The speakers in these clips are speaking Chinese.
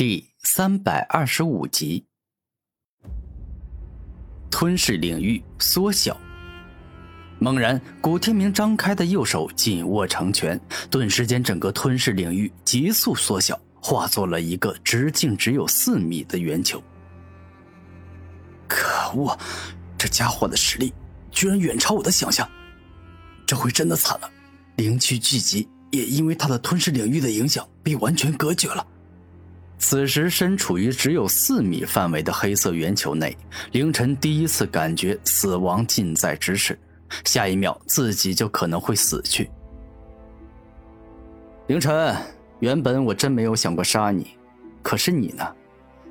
第三百二十五集，吞噬领域缩小。猛然，古天明张开的右手紧握成拳，顿时间，整个吞噬领域急速缩小，化作了一个直径只有四米的圆球。可恶，这家伙的实力居然远超我的想象，这回真的惨了！灵气聚集也因为他的吞噬领域的影响被完全隔绝了。此时身处于只有四米范围的黑色圆球内，凌晨第一次感觉死亡近在咫尺，下一秒自己就可能会死去。凌晨，原本我真没有想过杀你，可是你呢，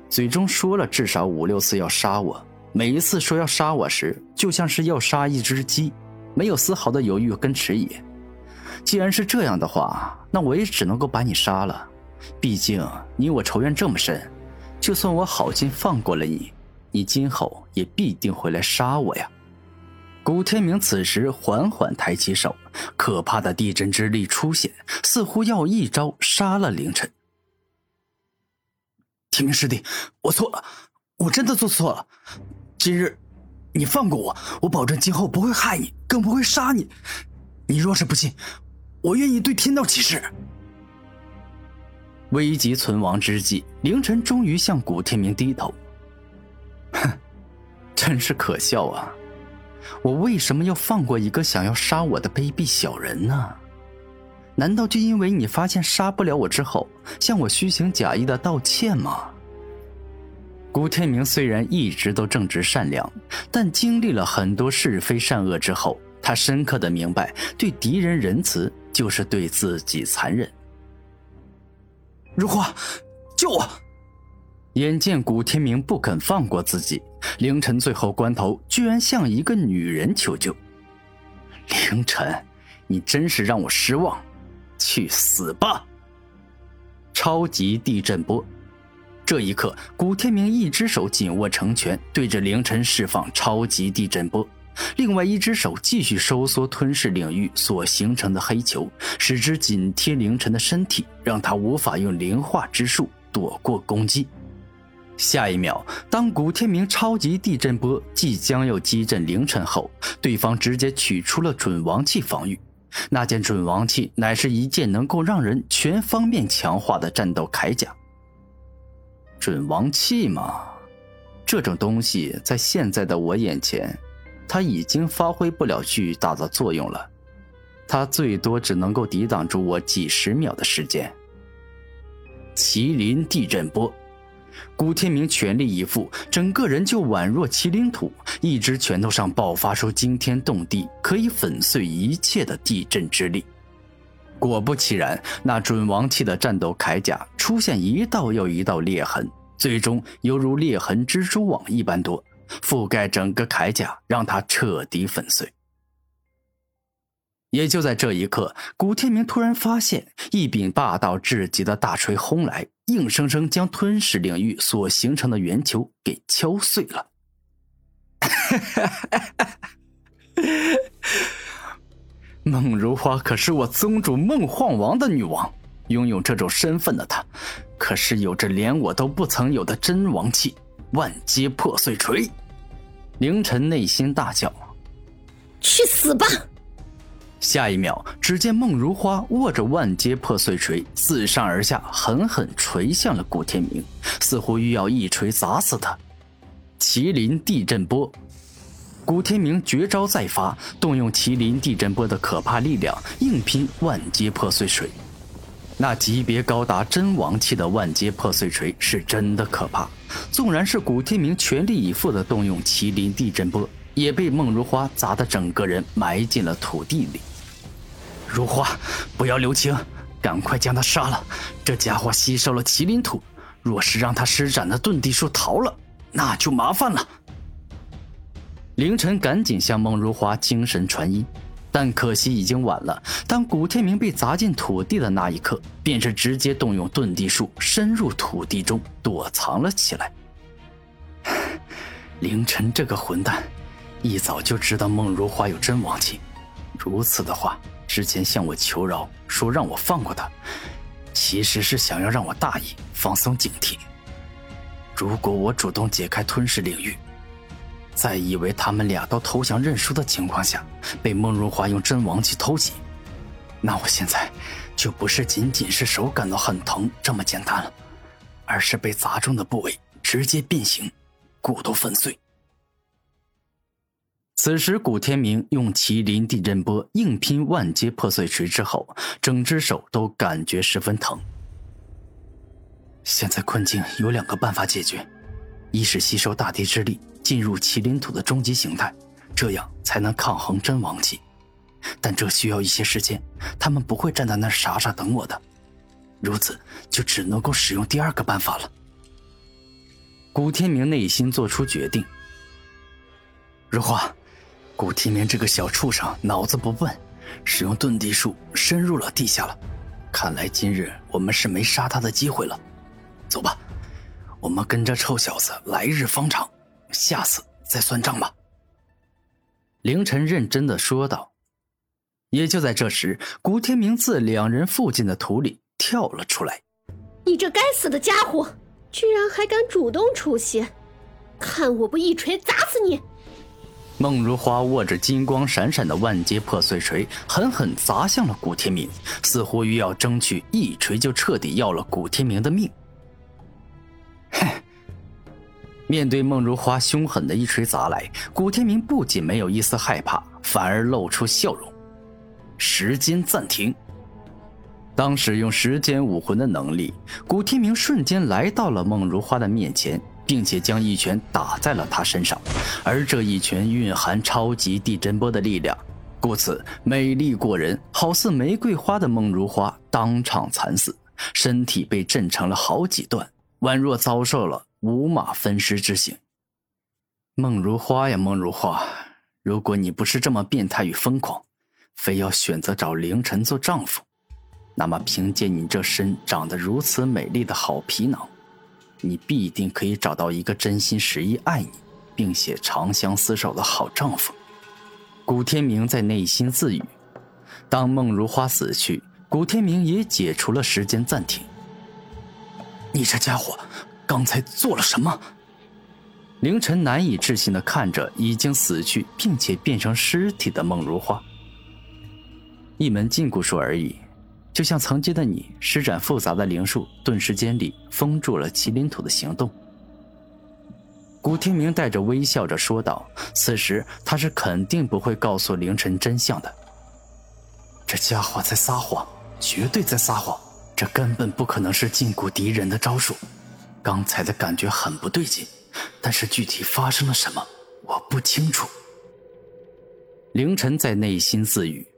嘴中说了至少五六次要杀我，每一次说要杀我时，就像是要杀一只鸡，没有丝毫的犹豫跟迟疑。既然是这样的话，那我也只能够把你杀了。毕竟你我仇怨这么深，就算我好心放过了你，你今后也必定会来杀我呀！古天明此时缓缓抬起手，可怕的地震之力出现，似乎要一招杀了凌晨。天明师弟，我错了，我真的做错了。今日你放过我，我保证今后不会害你，更不会杀你。你若是不信，我愿意对天道起誓。危急存亡之际，凌晨终于向古天明低头。哼，真是可笑啊！我为什么要放过一个想要杀我的卑鄙小人呢？难道就因为你发现杀不了我之后，向我虚情假意的道歉吗？古天明虽然一直都正直善良，但经历了很多是非善恶之后，他深刻的明白，对敌人仁慈就是对自己残忍。如花，救我！眼见古天明不肯放过自己，凌晨最后关头居然向一个女人求救。凌晨，你真是让我失望，去死吧！超级地震波。这一刻，古天明一只手紧握成拳，对着凌晨释放超级地震波。另外一只手继续收缩吞噬领域所形成的黑球，使之紧贴凌晨的身体，让他无法用灵化之术躲过攻击。下一秒，当古天明超级地震波即将要击震凌晨后，对方直接取出了准王器防御。那件准王器乃是一件能够让人全方面强化的战斗铠甲。准王器嘛，这种东西在现在的我眼前。他已经发挥不了巨大的作用了，他最多只能够抵挡住我几十秒的时间。麒麟地震波，古天明全力以赴，整个人就宛若麒麟土，一只拳头上爆发出惊天动地、可以粉碎一切的地震之力。果不其然，那准王器的战斗铠甲出现一道又一道裂痕，最终犹如裂痕蜘蛛网一般多。覆盖整个铠甲，让他彻底粉碎。也就在这一刻，古天明突然发现，一柄霸道至极的大锤轰来，硬生生将吞噬领域所形成的圆球给敲碎了。孟如花可是我宗主孟幻王的女王，拥有这种身份的她，可是有着连我都不曾有的真王气。万阶破碎锤，凌晨内心大叫：“去死吧！”下一秒，只见孟如花握着万阶破碎锤，自上而下狠狠锤向了古天明，似乎欲要一锤砸死他。麒麟地震波，古天明绝招再发，动用麒麟地震波的可怕力量，硬拼万阶破碎锤。那级别高达真王器的万阶破碎锤是真的可怕，纵然是古天明全力以赴的动用麒麟地震波，也被孟如花砸得整个人埋进了土地里。如花，不要留情，赶快将他杀了！这家伙吸收了麒麟土，若是让他施展的遁地术逃了，那就麻烦了。凌晨赶紧向孟如花精神传音。但可惜已经晚了。当古天明被砸进土地的那一刻，便是直接动用遁地术，深入土地中躲藏了起来。凌晨这个混蛋，一早就知道孟如花有真王气。如此的话，之前向我求饶，说让我放过他，其实是想要让我大意，放松警惕。如果我主动解开吞噬领域，在以为他们俩都投降认输的情况下，被孟如花用真王气偷袭，那我现在就不是仅仅是手感到很疼这么简单了，而是被砸中的部位直接变形，骨头粉碎。此时，古天明用麒麟地震波硬拼万阶破碎锤之后，整只手都感觉十分疼。现在困境有两个办法解决：一是吸收大地之力，进入麒麟土的终极形态，这样才能抗衡真王气；但这需要一些时间，他们不会站在那儿傻傻等我的。如此，就只能够使用第二个办法了。古天明内心做出决定：如花。古天明这个小畜生脑子不笨，使用遁地术深入了地下了。看来今日我们是没杀他的机会了。走吧，我们跟这臭小子来日方长，下次再算账吧。凌晨认真的说道。也就在这时，古天明自两人附近的土里跳了出来。你这该死的家伙，居然还敢主动出现！看我不一锤砸死你！孟如花握着金光闪闪的万阶破碎锤，狠狠砸向了古天明，似乎欲要争取一锤就彻底要了古天明的命。面对孟如花凶狠的一锤砸来，古天明不仅没有一丝害怕，反而露出笑容。时间暂停。当使用时间武魂的能力，古天明瞬间来到了孟如花的面前。并且将一拳打在了他身上，而这一拳蕴含超级地震波的力量，故此美丽过人，好似玫瑰花的孟如花当场惨死，身体被震成了好几段，宛若遭受了五马分尸之刑。孟如花呀，孟如花，如果你不是这么变态与疯狂，非要选择找凌晨做丈夫，那么凭借你这身长得如此美丽的好皮囊。你必定可以找到一个真心实意爱你，并且长相厮守的好丈夫。古天明在内心自语。当孟如花死去，古天明也解除了时间暂停。你这家伙，刚才做了什么？凌晨难以置信的看着已经死去并且变成尸体的孟如花。一门禁锢术而已。就像曾经的你施展复杂的灵术，顿时间里封住了麒麟土的行动。古天明带着微笑着说道：“此时他是肯定不会告诉凌晨真相的。这家伙在撒谎，绝对在撒谎，这根本不可能是禁锢敌人的招数。刚才的感觉很不对劲，但是具体发生了什么，我不清楚。”凌晨在内心自语。